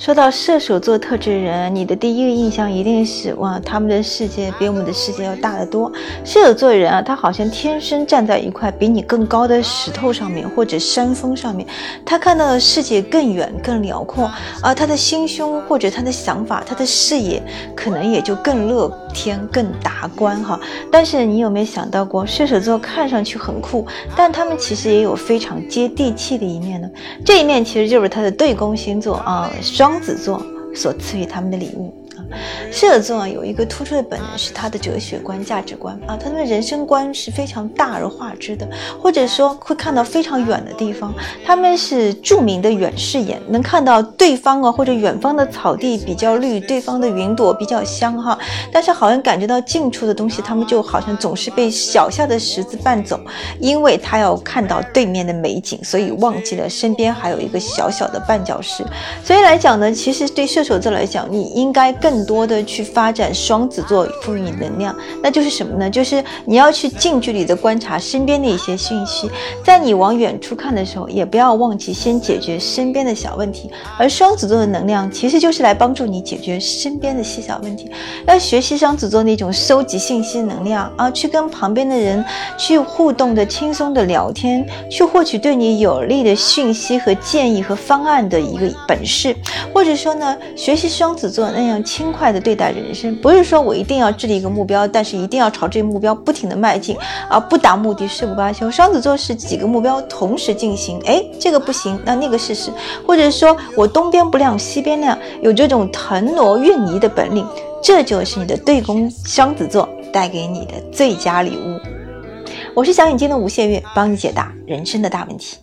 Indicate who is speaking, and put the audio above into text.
Speaker 1: 说到射手座特质人，你的第一个印象一定是哇，他们的世界比我们的世界要大得多。射手座人啊，他好像天生站在一块比你更高的石头上面或者山峰上面，他看到的世界更远更辽阔，而他的心胸或者他的想法、他的视野可能也就更乐天、更达观哈。但是你有没有想到过，射手座看上去很酷，但他们其实也有非常接地气的一面呢？这一面其实就是他的对宫星座啊，双。双子座所赐予他们的礼物。射手座有一个突出的本能，是他的哲学观、价值观啊，他们的人生观是非常大而化之的，或者说会看到非常远的地方。他们是著名的远视眼，能看到对方啊或者远方的草地比较绿，对方的云朵比较香哈。但是好像感觉到近处的东西，他们就好像总是被小下的石子绊走，因为他要看到对面的美景，所以忘记了身边还有一个小小的绊脚石。所以来讲呢，其实对射手座来讲，你应该更。更多的去发展双子座赋予你能量，那就是什么呢？就是你要去近距离的观察身边的一些讯息，在你往远处看的时候，也不要忘记先解决身边的小问题。而双子座的能量其实就是来帮助你解决身边的细小问题。要学习双子座那种收集信息能量啊，去跟旁边的人去互动的轻松的聊天，去获取对你有利的讯息和建议和方案的一个本事，或者说呢，学习双子座那样轻。快的对待人生，不是说我一定要制定一个目标，但是一定要朝这个目标不停的迈进，而不达目的誓不罢休。双子座是几个目标同时进行，哎，这个不行，那那个试试，或者说我东边不亮西边亮，有这种腾挪运移的本领，这就是你的对宫双子座带给你的最佳礼物。我是小眼睛的吴谢月，帮你解答人生的大问题。